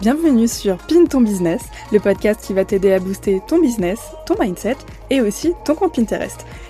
Bienvenue sur Pin ton business, le podcast qui va t'aider à booster ton business, ton mindset et aussi ton compte Pinterest.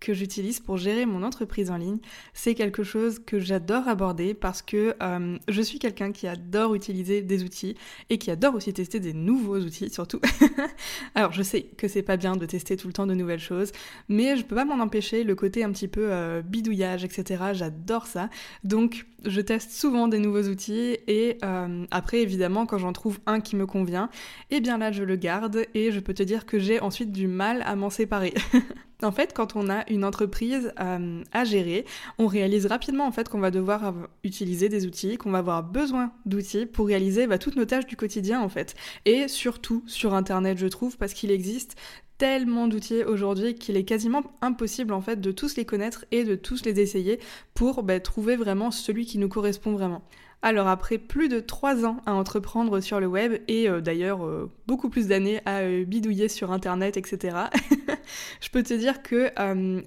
que j'utilise pour gérer mon entreprise en ligne. C'est quelque chose que j'adore aborder parce que euh, je suis quelqu'un qui adore utiliser des outils et qui adore aussi tester des nouveaux outils surtout. Alors je sais que c'est pas bien de tester tout le temps de nouvelles choses, mais je peux pas m'en empêcher, le côté un petit peu euh, bidouillage, etc. J'adore ça. Donc je teste souvent des nouveaux outils et euh, après évidemment quand j'en trouve un qui me convient, et eh bien là je le garde et je peux te dire que j'ai ensuite du mal à m'en séparer. En fait, quand on a une entreprise euh, à gérer, on réalise rapidement en fait qu'on va devoir utiliser des outils, qu'on va avoir besoin d'outils pour réaliser bah, toutes nos tâches du quotidien en fait. Et surtout sur Internet, je trouve, parce qu'il existe tellement d'outils aujourd'hui qu'il est quasiment impossible en fait de tous les connaître et de tous les essayer pour bah, trouver vraiment celui qui nous correspond vraiment. Alors après plus de 3 ans à entreprendre sur le web et euh, d'ailleurs euh, beaucoup plus d'années à euh, bidouiller sur internet, etc., je peux te dire que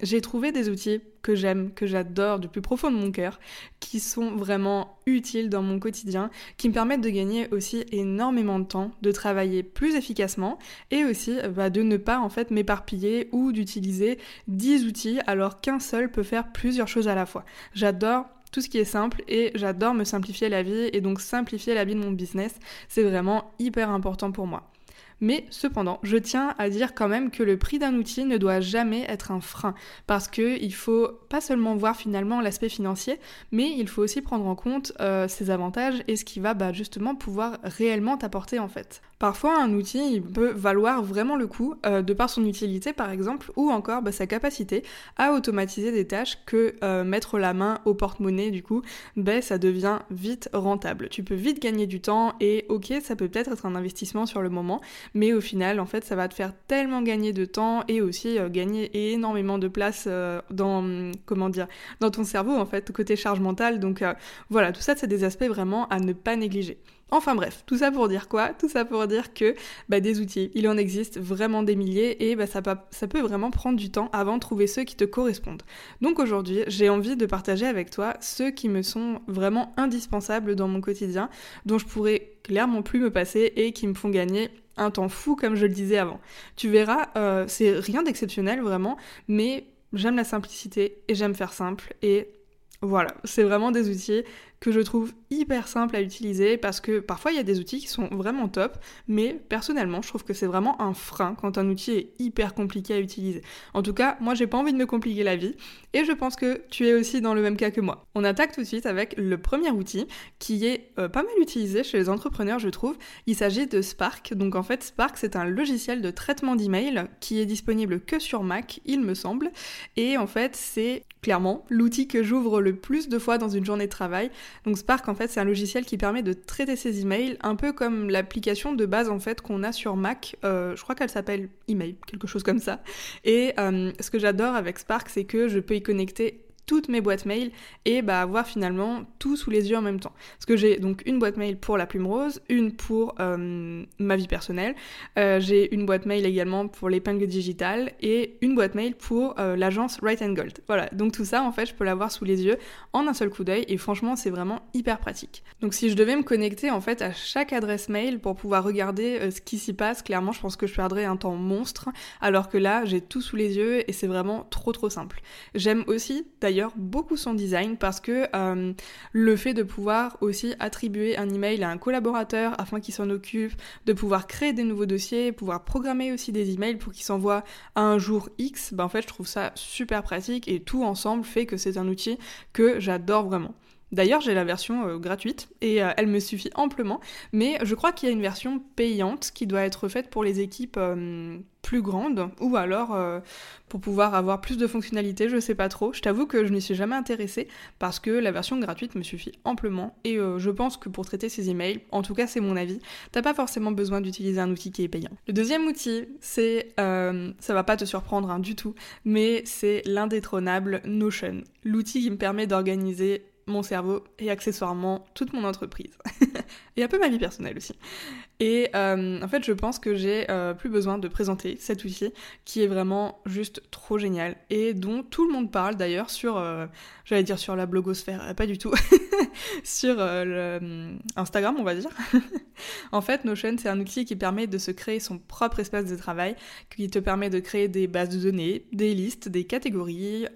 j'ai trouvé des outils que j'aime, que j'adore du plus profond de mon cœur, qui sont vraiment utiles dans mon quotidien, qui me permettent de gagner aussi énormément de temps, de travailler plus efficacement et aussi bah, de ne pas en fait m'éparpiller ou d'utiliser 10 outils alors qu'un seul peut faire plusieurs choses à la fois. J'adore tout ce qui est simple et j'adore me simplifier la vie et donc simplifier la vie de mon business, c'est vraiment hyper important pour moi. Mais cependant, je tiens à dire quand même que le prix d'un outil ne doit jamais être un frein parce que il faut pas seulement voir finalement l'aspect financier, mais il faut aussi prendre en compte euh, ses avantages et ce qui va bah, justement pouvoir réellement t'apporter en fait. Parfois, un outil il peut valoir vraiment le coup euh, de par son utilité par exemple, ou encore bah, sa capacité à automatiser des tâches que euh, mettre la main au porte-monnaie du coup, bah, ça devient vite rentable. Tu peux vite gagner du temps et ok, ça peut peut-être être un investissement sur le moment, mais au final, en fait, ça va te faire tellement gagner de temps et aussi euh, gagner énormément de place dans comment dire, dans ton cerveau en fait, côté charge mentale. Donc voilà, tout ça, c'est des aspects vraiment à ne pas négliger. Enfin bref, tout ça pour dire quoi? Tout ça pour dire que bah, des outils, il en existe vraiment des milliers et bah, ça, ça peut vraiment prendre du temps avant de trouver ceux qui te correspondent. Donc aujourd'hui, j'ai envie de partager avec toi ceux qui me sont vraiment indispensables dans mon quotidien, dont je pourrais clairement plus me passer et qui me font gagner un temps fou comme je le disais avant. Tu verras, euh, c'est rien d'exceptionnel vraiment, mais j'aime la simplicité et j'aime faire simple et voilà, c'est vraiment des outils que je trouve hyper simple à utiliser parce que parfois il y a des outils qui sont vraiment top, mais personnellement je trouve que c'est vraiment un frein quand un outil est hyper compliqué à utiliser. En tout cas, moi j'ai pas envie de me compliquer la vie et je pense que tu es aussi dans le même cas que moi. On attaque tout de suite avec le premier outil qui est euh, pas mal utilisé chez les entrepreneurs je trouve. Il s'agit de Spark. Donc en fait Spark c'est un logiciel de traitement d'email qui est disponible que sur Mac, il me semble. Et en fait c'est clairement l'outil que j'ouvre le plus de fois dans une journée de travail. Donc Spark en fait c'est un logiciel qui permet de traiter ses emails un peu comme l'application de base en fait qu'on a sur Mac. Euh, je crois qu'elle s'appelle Email, quelque chose comme ça. Et euh, ce que j'adore avec Spark c'est que je peux y connecter toutes mes boîtes mail et bah, avoir finalement tout sous les yeux en même temps. Parce que j'ai donc une boîte mail pour la plume rose, une pour euh, ma vie personnelle, euh, j'ai une boîte mail également pour l'épingle digitale et une boîte mail pour euh, l'agence Right and Gold. Voilà, donc tout ça en fait je peux l'avoir sous les yeux en un seul coup d'œil et franchement c'est vraiment hyper pratique. Donc si je devais me connecter en fait à chaque adresse mail pour pouvoir regarder ce qui s'y passe, clairement je pense que je perdrais un temps monstre alors que là j'ai tout sous les yeux et c'est vraiment trop trop simple. J'aime aussi d'ailleurs beaucoup son design parce que euh, le fait de pouvoir aussi attribuer un email à un collaborateur afin qu'il s'en occupe, de pouvoir créer des nouveaux dossiers, pouvoir programmer aussi des emails pour qu'ils s'envoient à un jour X, ben en fait je trouve ça super pratique et tout ensemble fait que c'est un outil que j'adore vraiment. D'ailleurs, j'ai la version euh, gratuite et euh, elle me suffit amplement, mais je crois qu'il y a une version payante qui doit être faite pour les équipes euh, plus grandes ou alors pour pouvoir avoir plus de fonctionnalités, je sais pas trop. Je t'avoue que je n'y suis jamais intéressée parce que la version gratuite me suffit amplement et je pense que pour traiter ces emails, en tout cas c'est mon avis, t'as pas forcément besoin d'utiliser un outil qui est payant. Le deuxième outil, c'est, ça va pas te surprendre hein, du tout, mais c'est l'indétrônable Notion, l'outil qui me permet d'organiser mon cerveau et accessoirement toute mon entreprise. et un peu ma vie personnelle aussi. Et euh, en fait, je pense que j'ai euh, plus besoin de présenter cet outil qui est vraiment juste trop génial et dont tout le monde parle d'ailleurs sur, euh, j'allais dire sur la blogosphère, pas du tout, sur le, Instagram, on va dire. en fait, Notion, c'est un outil qui permet de se créer son propre espace de travail, qui te permet de créer des bases de données, des listes, des catégories,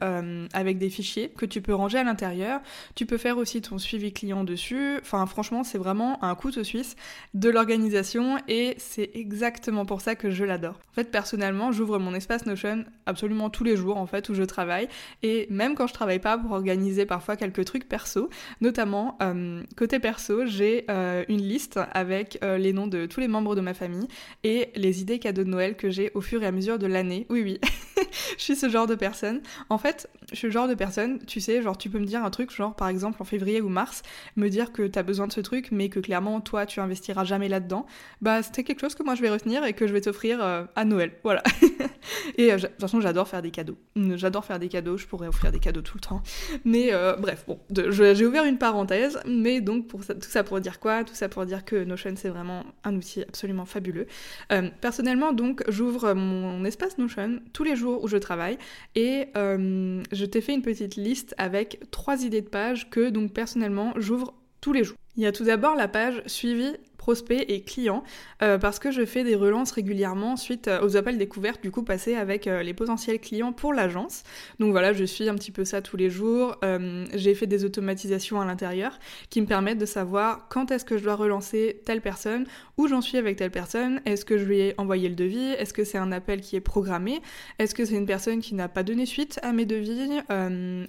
avec des fichiers que tu peux ranger à l'intérieur. Tu peux faire aussi ton suivi client dessus. Enfin, franchement, c'est vraiment un couteau suisse de l'organisation et c'est exactement pour ça que je l'adore. En fait, personnellement, j'ouvre mon espace Notion absolument tous les jours en fait où je travaille et même quand je travaille pas pour organiser parfois quelques trucs perso, euh, côté perso, j'ai euh, une liste avec euh, les noms de tous les membres de ma famille et les idées cadeaux de Noël que j'ai au fur et à mesure de l'année. Oui, oui. je suis ce genre de personne. En fait, je suis le genre de personne, tu sais, genre tu peux me dire un truc, genre par exemple en février ou mars, me dire que t'as besoin de ce truc, mais que clairement toi tu investiras jamais là-dedans. Bah c'était quelque chose que moi je vais retenir et que je vais t'offrir euh, à Noël. Voilà. et euh, de toute façon, j'adore faire des cadeaux. J'adore faire des cadeaux, je pourrais offrir des cadeaux tout le temps. Mais euh, bref, bon, j'ai ouvert une parenthèse, mais donc pour tout ça pour dire quoi? Tout ça pour dire que Notion c'est vraiment un outil absolument fabuleux. personnellement, donc j'ouvre mon espace Notion tous les jours où je travaille et euh, je t'ai fait une petite liste avec trois idées de pages que donc personnellement j'ouvre tous les jours. Il y a tout d'abord la page suivi prospects et clients euh, parce que je fais des relances régulièrement suite euh, aux appels découvertes du coup passés avec euh, les potentiels clients pour l'agence. Donc voilà, je suis un petit peu ça tous les jours. j'ai fait des automatisations à l'intérieur qui me permettent de savoir quand est-ce que je dois relancer telle personne, où j'en suis avec telle personne, est-ce que je lui ai envoyé le devis, est-ce que c'est un appel qui est programmé, est-ce que c'est une personne qui n'a pas donné suite à mes devis,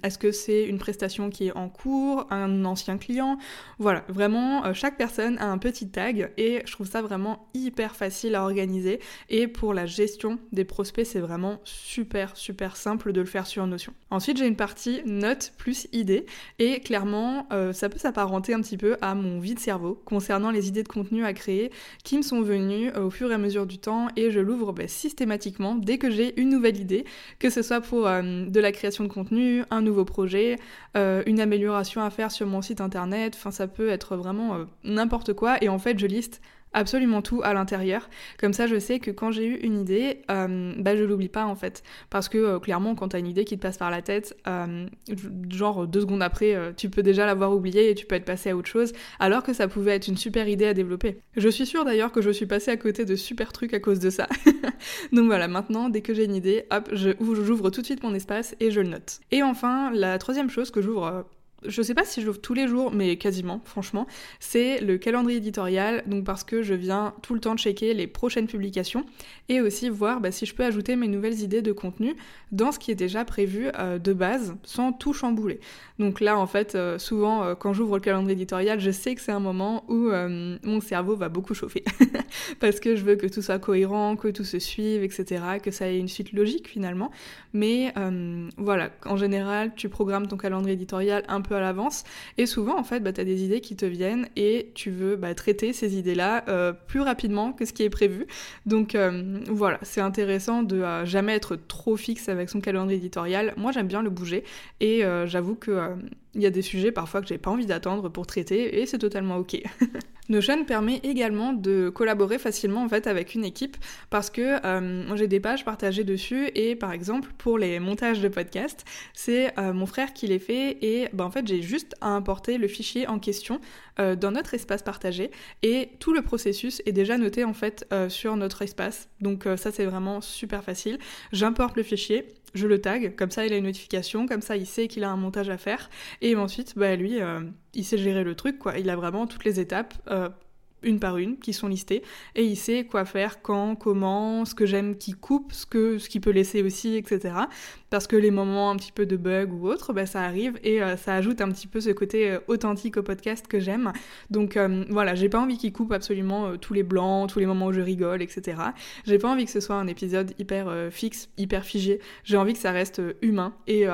est-ce que c'est une prestation qui est en cours, un ancien client. Voilà, vraiment, chaque personne a un petit tag et je trouve ça vraiment hyper facile à organiser et pour la gestion des prospects c'est vraiment super super simple de le faire sur Notion. Ensuite j'ai une partie notes plus idées et clairement euh, ça peut s'apparenter un petit peu à mon vide cerveau concernant les idées de contenu à créer qui me sont venues euh, au fur et à mesure du temps et je l'ouvre bah, systématiquement dès que j'ai une nouvelle idée, que ce soit pour euh, de la création de contenu, un nouveau projet, une amélioration à faire sur mon site internet, enfin ça peut être vraiment n'importe quoi et en fait je liste absolument tout à l'intérieur. Comme ça, je sais que quand j'ai eu une idée, euh, bah, je l'oublie pas en fait. Parce que euh, clairement, quand t'as une idée qui te passe par la tête, euh, genre deux secondes après, tu peux déjà l'avoir oubliée et tu peux être passé à autre chose, alors que ça pouvait être une super idée à développer. Je suis sûre d'ailleurs que je suis passée à côté de super trucs à cause de ça. Donc voilà, maintenant, dès que j'ai une idée, hop, j'ouvre tout de suite mon espace et je le note. Et enfin, la troisième chose que j'ouvre je sais pas si je l'ouvre tous les jours, mais quasiment, franchement, c'est le calendrier éditorial, donc parce que je viens tout le temps checker les prochaines publications et aussi voir bah, si je peux ajouter mes nouvelles idées de contenu dans ce qui est déjà prévu euh, de base, sans tout chambouler. Donc là, en fait, euh, souvent, euh, quand j'ouvre le calendrier éditorial, je sais que c'est un moment où mon cerveau va beaucoup chauffer, parce que je veux que tout soit cohérent, que tout se suive, etc., que ça ait une suite logique finalement. Mais voilà, en général, tu programmes ton calendrier éditorial un peu à l'avance. Et souvent, en fait, bah, tu as des idées qui te viennent et tu veux bah, traiter ces idées-là euh, plus rapidement que ce qui est prévu. Donc euh, voilà, c'est intéressant de euh, jamais être trop fixe avec son calendrier éditorial. Moi, j'aime bien le bouger et j'avoue que il y a des sujets parfois que j'ai pas envie d'attendre pour traiter et c'est totalement ok. Notion permet également de collaborer facilement avec une équipe parce que euh, j'ai des pages partagées dessus et par exemple pour les montages de podcast c'est euh, mon frère qui les fait et ben, en fait j'ai juste à importer le fichier en question euh, dans notre espace partagé. Et tout le processus est déjà noté en fait sur notre espace. Donc ça c'est vraiment super facile. J'importe le fichier je le tag, comme ça il a une notification, comme ça il sait qu'il a un montage à faire, et ensuite, bah lui, euh, il sait gérer le truc, quoi. Il a vraiment toutes les étapes euh, une par une, qui sont listées, et il sait quoi faire, quand, comment, ce que j'aime qui coupe, ce que ce qu'il peut laisser aussi, etc. Parce que les moments un petit peu de bug ou autre, bah, ça arrive et euh, ça ajoute un petit peu ce côté euh, authentique au podcast que j'aime. Donc euh, voilà, j'ai pas envie qu'il coupe absolument tous les blancs, tous les moments où je rigole, etc. J'ai pas envie que ce soit un épisode hyper fixe, hyper figé. J'ai envie que ça reste humain et,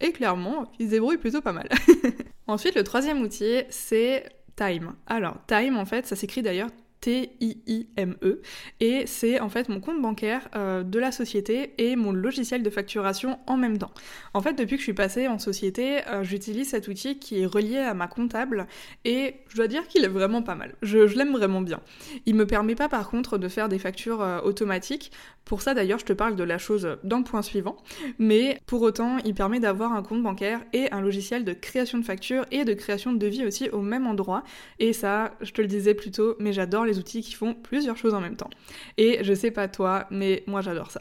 et clairement, il se débrouille plutôt pas mal. Ensuite, le troisième outil, c'est Time. Alors, Time, en fait, ça s'écrit d'ailleurs T-I-I-M-E. Et c'est en fait mon compte bancaire euh, de la société et mon logiciel de facturation en même temps. En fait, depuis que je suis passée en société, euh, j'utilise cet outil qui est relié à ma comptable et je dois dire qu'il est vraiment pas mal. Je, l'aime vraiment bien. Il me permet pas par contre de faire des factures euh, automatiques. Pour ça d'ailleurs, je te parle de la chose dans le point suivant. Mais pour autant, il permet d'avoir un compte bancaire et un logiciel de création de factures et de création de devis aussi au même endroit. Et ça, je te le disais plus tôt, mais j'adore les outils qui font plusieurs choses en même temps. Et je sais pas toi, mais moi j'adore ça.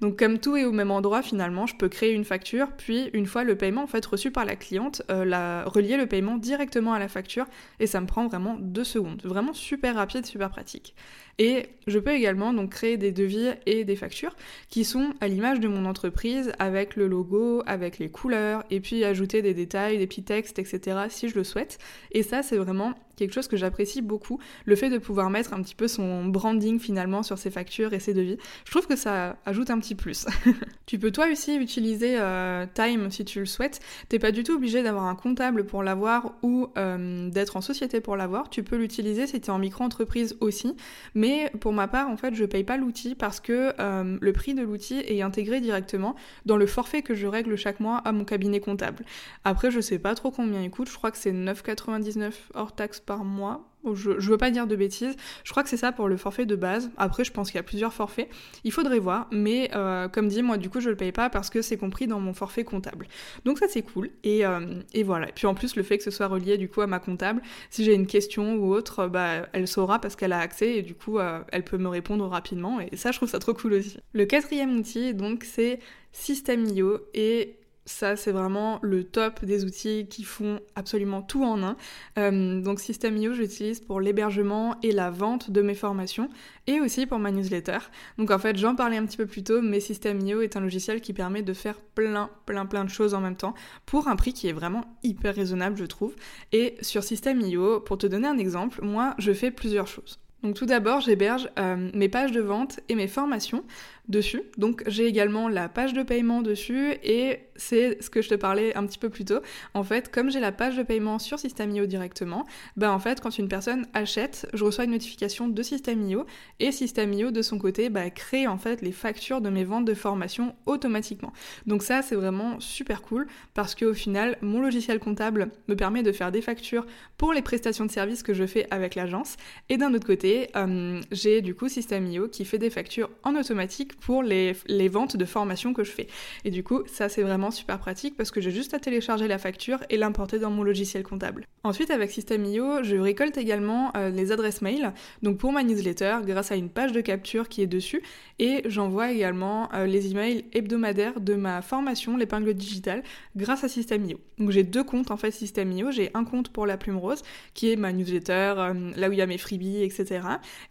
Donc comme tout est au même endroit, finalement, je peux créer une facture, puis une fois le paiement en fait reçu par la cliente, euh, la, relier le paiement directement à la facture, et ça me prend vraiment deux secondes. Vraiment super rapide, super pratique. Et je peux également donc créer des devis et des factures qui sont à l'image de mon entreprise avec le logo, avec les couleurs, et puis ajouter des détails, des petits textes, etc. si je le souhaite. Et ça, c'est vraiment quelque chose que j'apprécie beaucoup, le fait de pouvoir mettre un petit peu son branding finalement sur ses factures et ses devis. Je trouve que ça ajoute un petit plus. tu peux toi aussi utiliser euh, Time si tu le souhaites. T'es pas du tout obligé d'avoir un comptable pour l'avoir ou euh, d'être en société pour l'avoir. Tu peux l'utiliser si tu es en micro-entreprise aussi. Mais pour ma part, en fait, je paye pas l'outil parce que euh, le prix de l'outil est intégré directement dans le forfait que je règle chaque mois à mon cabinet comptable. Après, je sais pas trop combien il coûte. Je crois que c'est 9,99 hors taxe par mois. Je, veux pas dire de bêtises. Je crois que c'est ça pour le forfait de base. Après, je pense qu'il y a plusieurs forfaits. Il faudrait voir. Mais euh, comme dit, moi, du coup, je le paye pas parce que c'est compris dans mon forfait comptable. Donc ça, c'est cool. Et, euh, et, voilà. Et puis en plus, le fait que ce soit relié du coup à ma comptable, si j'ai une question ou autre, bah, elle saura parce qu'elle a accès et du coup, euh, elle peut me répondre rapidement. Et ça, je trouve ça trop cool aussi. Le quatrième outil, donc, c'est System.io et ça, c'est vraiment le top des outils qui font absolument tout en un. Euh, donc System.io, j'utilise pour l'hébergement et la vente de mes formations et aussi pour ma newsletter. Donc en fait, j'en parlais un petit peu plus tôt, mais System.io est un logiciel qui permet de faire plein, plein, plein de choses en même temps pour un prix qui est vraiment hyper raisonnable, je trouve. Et sur System.io, pour te donner un exemple, moi, je fais plusieurs choses. Donc tout d'abord, j'héberge euh, mes pages de vente et mes formations dessus. Donc j'ai également la page de paiement dessus et c'est ce que je te parlais un petit peu plus tôt. En fait, comme j'ai la page de paiement sur System.io directement, ben en fait, quand une personne achète, je reçois une notification de System.io et System.io de son côté bah, crée en fait les factures de mes ventes de formation automatiquement. Donc ça, c'est vraiment super cool parce qu'au final, mon logiciel comptable me permet de faire des factures pour les prestations de services que je fais avec l'agence et d'un autre côté, euh, j'ai du coup System.io qui fait des factures en automatique pour les, les ventes de formation que je fais. Et du coup, ça c'est vraiment super pratique parce que j'ai juste à télécharger la facture et l'importer dans mon logiciel comptable. Ensuite, avec System.io, je récolte également euh, les adresses mail, donc pour ma newsletter, grâce à une page de capture qui est dessus, et j'envoie également euh, les emails hebdomadaires de ma formation, l'épingle digitale, grâce à System.io. Donc j'ai deux comptes en fait System.io, j'ai un compte pour la plume rose, qui est ma newsletter, euh, là où il y a mes freebies, etc.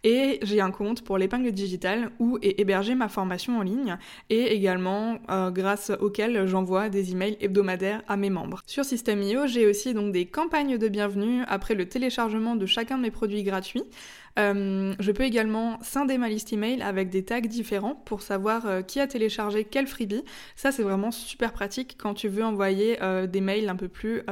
Et j'ai un compte pour l'épingle digitale où est hébergée ma formation en ligne, et également grâce auquel j'envoie des emails hebdomadaires à mes membres. Sur System.io, j'ai aussi donc des campagnes de bienvenue après le téléchargement de chacun de mes produits gratuits. Euh, je peux également scinder ma liste email avec des tags différents pour savoir euh, qui a téléchargé quel freebie. Ça, c'est vraiment super pratique quand tu veux envoyer euh, des mails un peu plus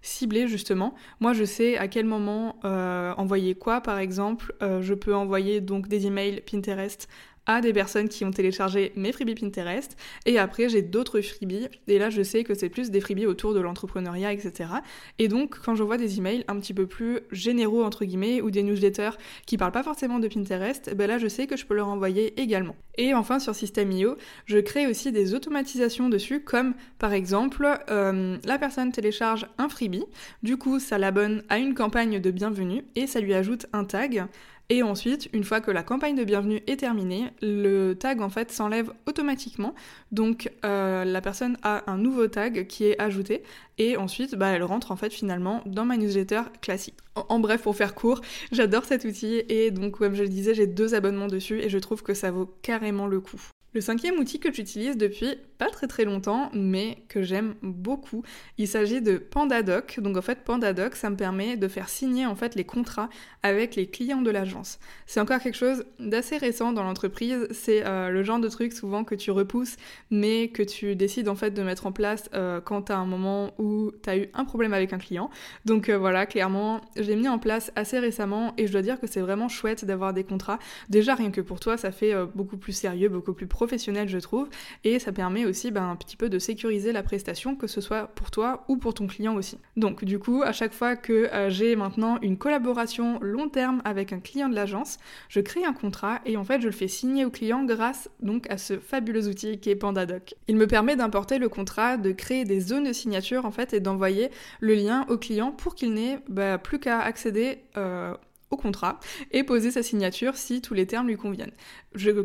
ciblés justement. Moi, je sais à quel moment envoyer quoi. Par exemple, je peux envoyer donc des emails Pinterest à des personnes qui ont téléchargé mes freebies Pinterest. Et après, j'ai d'autres freebies. Et là, je sais que c'est plus des freebies autour de l'entrepreneuriat, etc. Et donc, quand je vois des emails un petit peu plus généraux, entre guillemets, ou des newsletters qui parlent pas forcément de Pinterest, ben là, je sais que je peux leur envoyer également. Et enfin, sur System.io, je crée aussi des automatisations dessus, comme par exemple, euh, la personne télécharge un freebie. Du coup, ça l'abonne à une campagne de bienvenue et ça lui ajoute un tag. Et ensuite, une fois que la campagne de bienvenue est terminée, le tag en fait s'enlève automatiquement. Donc euh, la personne a un nouveau tag qui est ajouté et ensuite bah, elle rentre en fait finalement dans ma newsletter classique. En, bref, pour faire court, j'adore cet outil et donc comme je le disais, j'ai deux abonnements dessus et je trouve que ça vaut carrément le coup. Le cinquième outil que j'utilise depuis pas très très longtemps, mais que j'aime beaucoup, il s'agit de PandaDoc. Donc en fait, PandaDoc, ça me permet de faire signer en fait les contrats avec les clients de l'agence. C'est encore quelque chose d'assez récent dans l'entreprise. C'est euh, le genre de truc souvent que tu repousses, mais que tu décides en fait de mettre en place euh, quand tu as un moment où tu as eu un problème avec un client. Donc euh, voilà, clairement, je l'ai mis en place assez récemment et je dois dire que c'est vraiment chouette d'avoir des contrats. Déjà rien que pour toi, ça fait beaucoup plus sérieux, beaucoup plus professionnel, je trouve, et ça permet aussi ben, un petit peu de sécuriser la prestation, que ce soit pour toi ou pour ton client aussi. Donc du coup, à chaque fois que euh, j'ai maintenant une collaboration long terme avec un client de l'agence, je crée un contrat et en fait je le fais signer au client grâce donc à ce fabuleux outil qui est PandaDoc. Il me permet d'importer le contrat, de créer des zones de signature en fait et d'envoyer le lien au client pour qu'il n'ait bah, plus qu'à accéder euh, au contrat et poser sa signature si tous les termes lui conviennent.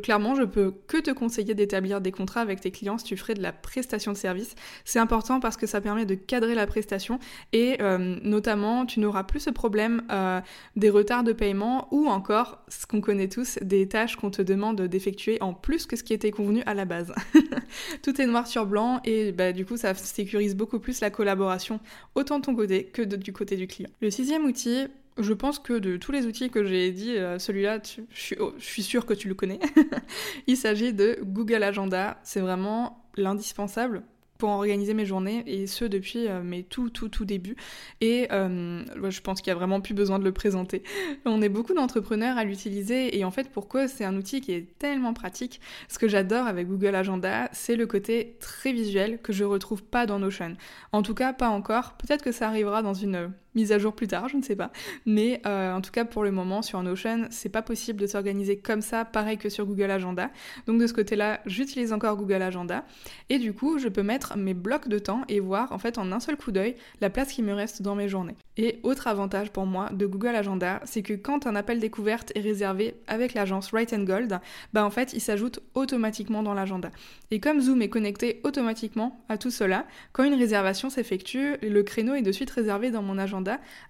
Clairement, je peux que te conseiller d'établir des contrats avec tes clients si tu ferais de la prestation de service. C'est important parce que ça permet de cadrer la prestation et euh, notamment tu n'auras plus ce problème euh, des retards de paiement ou encore, ce qu'on connaît tous, des tâches qu'on te demande d'effectuer en plus que ce qui était convenu à la base. Tout est noir sur blanc et bah, du coup ça sécurise beaucoup plus la collaboration autant de ton côté que du côté du client. Le sixième outil, je pense que de tous les outils que j'ai dit, euh, celui-là, oh, je suis sûre que tu le connais. Il s'agit de Google Agenda. C'est vraiment l'indispensable pour organiser mes journées et ce depuis euh, mes tout tout tout débuts et euh, je pense qu'il y a vraiment plus besoin de le présenter. On est beaucoup d'entrepreneurs à l'utiliser et en fait pourquoi c'est un outil qui est tellement pratique. Ce que j'adore avec Google Agenda, c'est le côté très visuel que je retrouve pas dans Notion. En tout cas pas encore. Peut-être que ça arrivera dans une mise à jour plus tard, je ne sais pas. Mais euh, en tout cas, pour le moment, sur Notion, c'est pas possible de s'organiser comme ça, pareil que sur Google Agenda. Donc de ce côté-là, j'utilise encore Google Agenda. Et du coup, je peux mettre mes blocs de temps et voir en fait en un seul coup d'œil la place qui me reste dans mes journées. Et autre avantage pour moi de Google Agenda, c'est que quand un appel découverte est réservé avec l'agence Right and Gold, bah en fait, il s'ajoute automatiquement dans l'agenda. Et comme Zoom est connecté automatiquement à tout cela, quand une réservation s'effectue, le créneau est de suite réservé dans mon agenda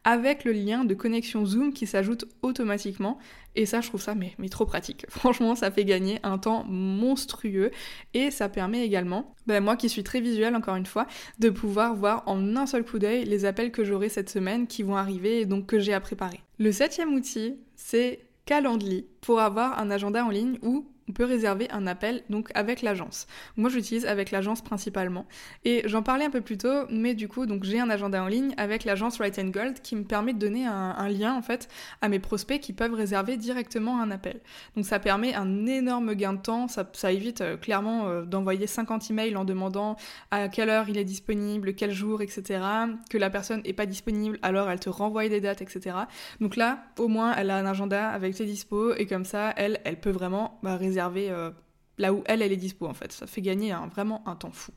avec le lien de connexion Zoom qui s'ajoute automatiquement. Et ça, je trouve ça mais, trop pratique. Franchement, ça fait gagner un temps monstrueux et ça permet également, ben, moi qui suis très visuelle encore une fois, de pouvoir voir en un seul coup d'œil les appels que j'aurai cette semaine qui vont arriver et donc que j'ai à préparer. Le septième outil, c'est Calendly pour avoir un agenda en ligne où on peut réserver un appel donc avec l'agence. Moi j'utilise avec l'agence principalement et j'en parlais un peu plus tôt mais du coup donc j'ai un agenda en ligne avec l'agence Right and Gold qui me permet de donner un, lien en fait à mes prospects qui peuvent réserver directement un appel. Donc ça permet un énorme gain de temps, ça, évite euh, clairement euh, d'envoyer 50 emails en demandant à quelle heure il est disponible, quel jour, etc. Que la personne est pas disponible alors elle te renvoie des dates, etc. Donc là au moins elle a un agenda avec ses dispos et comme ça elle peut vraiment bah, réserver euh, là où elle, elle est dispo en fait. Ça fait gagner vraiment un temps fou.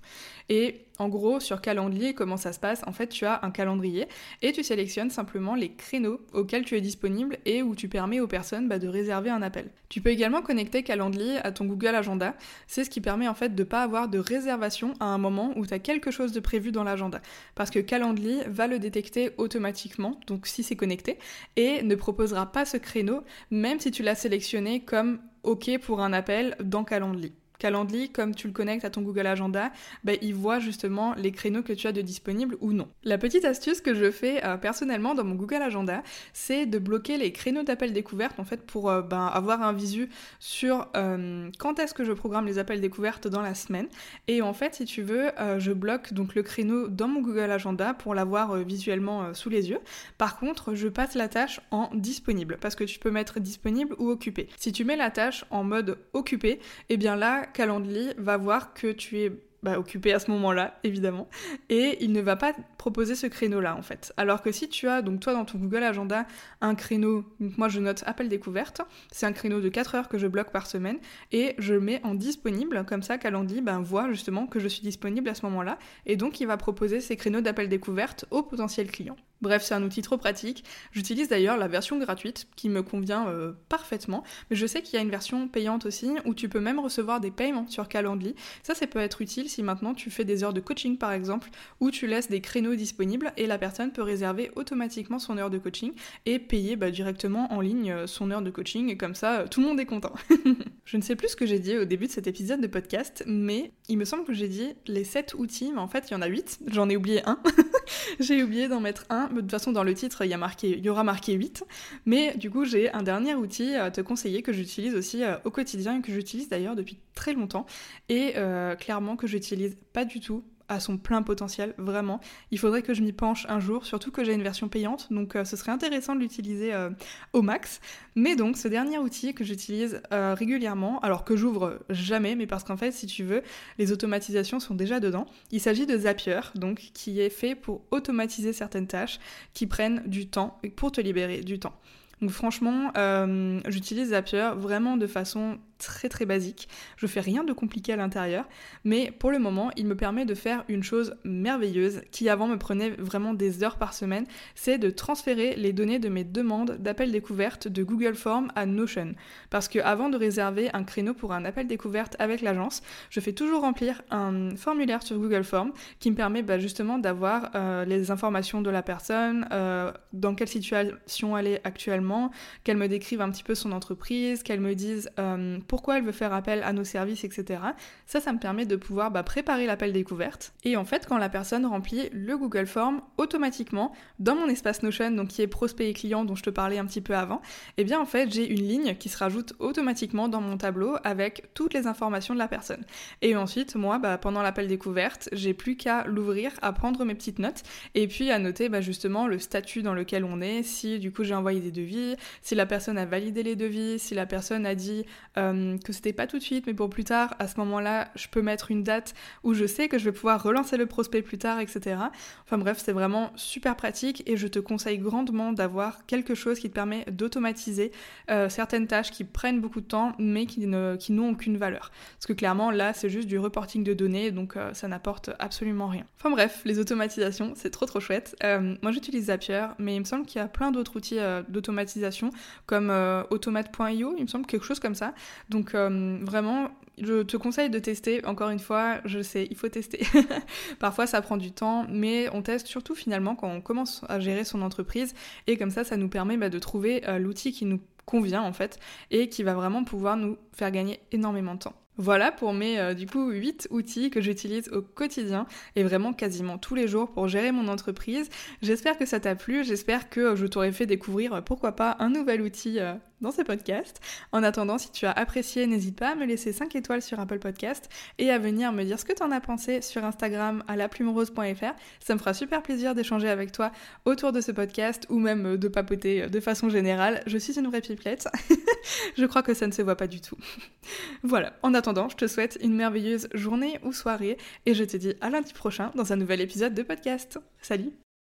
Et en gros, sur Calendly, comment ça se passe? En fait, tu as un calendrier et tu sélectionnes simplement les créneaux auxquels tu es disponible et où tu permets aux personnes bah, de réserver un appel. Tu peux également connecter Calendly à ton Google Agenda. C'est ce qui permet en fait de pas avoir de réservation à un moment où tu as quelque chose de prévu dans l'agenda. Parce que Calendly va le détecter automatiquement, donc si c'est connecté, et ne proposera pas ce créneau, même si tu l'as sélectionné comme OK pour un appel dans Calendly. Calendly, comme tu le connectes à ton Google Agenda, bah, il voit justement les créneaux que tu as de disponibles ou non. La petite astuce que je fais euh, personnellement dans mon Google Agenda, c'est de bloquer les créneaux d'appels découvertes en fait pour euh, ben, avoir un visu sur euh, quand est-ce que je programme les appels découvertes dans la semaine. Et en fait, si tu veux, je bloque donc le créneau dans mon Google Agenda pour l'avoir visuellement sous les yeux. Par contre, je passe la tâche en disponible parce que tu peux mettre disponible ou occupé. Si tu mets la tâche en mode occupé, et eh bien là, Calendly va voir que tu es bah, occupé à ce moment-là, évidemment, et il ne va pas proposer ce créneau-là, en fait. Alors que si tu as, donc toi, dans ton Google Agenda, un créneau, moi je note appel découverte, c'est un créneau de 4 heures que je bloque par semaine, et je le mets en disponible, comme ça Calendly ben, voit justement que je suis disponible à ce moment-là, et donc il va proposer ces créneaux d'appel découverte aux potentiels clients. Bref, c'est un outil trop pratique. J'utilise d'ailleurs la version gratuite qui me convient euh, parfaitement, mais je sais qu'il y a une version payante aussi où tu peux même recevoir des paiements sur Calendly. Ça, ça peut être utile si maintenant tu fais des heures de coaching par exemple, où tu laisses des créneaux disponibles et la personne peut réserver automatiquement son heure de coaching et payer bah, directement en ligne euh, son heure de coaching et comme ça, euh, tout le monde est content. je ne sais plus ce que j'ai dit au début de cet épisode de podcast, mais il me semble que j'ai dit les 7 outils, mais en fait il y en a 8, j'en ai oublié un. j'ai oublié d'en mettre un de toute façon, dans le titre, il y, a marqué, il y aura marqué 8. Mais du coup, j'ai un dernier outil à te conseiller que j'utilise aussi euh, au quotidien et que j'utilise d'ailleurs depuis très longtemps. Et euh, clairement que j'utilise pas du tout à son plein potentiel, vraiment. Il faudrait que je m'y penche un jour, surtout que j'ai une version payante, donc euh, ce serait intéressant de l'utiliser euh, au max. Mais donc, ce dernier outil que j'utilise euh, régulièrement, alors que j'ouvre jamais, mais parce qu'en fait, si tu veux, les automatisations sont déjà dedans. Il s'agit de Zapier, donc qui est fait pour automatiser certaines tâches qui prennent du temps pour te libérer du temps. Donc franchement, j'utilise Zapier vraiment de façon très très basique. Je fais rien de compliqué à l'intérieur, mais pour le moment, il me permet de faire une chose merveilleuse qui avant me prenait vraiment des heures par semaine, c'est de transférer les données de mes demandes d'appel découverte de Google Form à Notion. Parce que avant de réserver un créneau pour un appel découverte avec l'agence, je fais toujours remplir un formulaire sur Google Form qui me permet bah, justement d'avoir euh, les informations de la personne, euh, dans quelle situation elle est actuellement, qu'elle me décrive un petit peu son entreprise, qu'elle me dise euh, pourquoi elle veut faire appel à nos services, etc. Ça, ça me permet de pouvoir bah, préparer l'appel découverte. Et en fait, quand la personne remplit le Google Form, automatiquement, dans mon espace Notion, donc qui est prospect et client dont je te parlais un petit peu avant, eh bien en fait, j'ai une ligne qui se rajoute automatiquement dans mon tableau avec toutes les informations de la personne. Et ensuite, moi, bah, pendant l'appel découverte, j'ai plus qu'à l'ouvrir, à prendre mes petites notes et puis à noter bah, justement le statut dans lequel on est, si du coup j'ai envoyé des devis, si la personne a validé les devis, si la personne a dit euh, euh, que c'était pas tout de suite, mais pour plus tard, à ce moment-là, je peux mettre une date où je sais que je vais pouvoir relancer le prospect plus tard, etc. Enfin bref, c'est vraiment super pratique et je te conseille grandement d'avoir quelque chose qui te permet d'automatiser euh, certaines tâches qui prennent beaucoup de temps, mais qui, ne, qui n'ont aucune valeur. Parce que clairement, là, c'est juste du reporting de données, donc euh, ça n'apporte absolument rien. Enfin bref, les automatisations, c'est trop trop chouette. moi, j'utilise Zapier, mais il me semble qu'il y a plein d'autres outils d'automatisation, comme automate.io, il me semble quelque chose comme ça. Donc euh, vraiment, je te conseille de tester. Encore une fois, je sais, il faut tester. Parfois, ça prend du temps, mais on teste surtout finalement quand on commence à gérer son entreprise. Et comme ça, ça nous permet bah, de trouver euh, l'outil qui nous convient en fait et qui va vraiment pouvoir nous faire gagner énormément de temps. Voilà pour mes euh, du coup 8 outils que j'utilise au quotidien et vraiment quasiment tous les jours pour gérer mon entreprise. J'espère que ça t'a plu, j'espère que je t'aurai fait découvrir pourquoi pas un nouvel outil dans ce podcast. En attendant, si tu as apprécié, n'hésite pas à me laisser 5 étoiles sur Apple Podcast et à venir me dire ce que tu en as pensé sur Instagram à laplumerose.fr. Ça me fera super plaisir d'échanger avec toi autour de ce podcast ou même de papoter de façon générale. Je suis une vraie pipelette. je crois que ça ne se voit pas du tout. voilà. En attendant, je te souhaite une merveilleuse journée ou soirée et je te dis à lundi prochain dans un nouvel épisode de podcast. Salut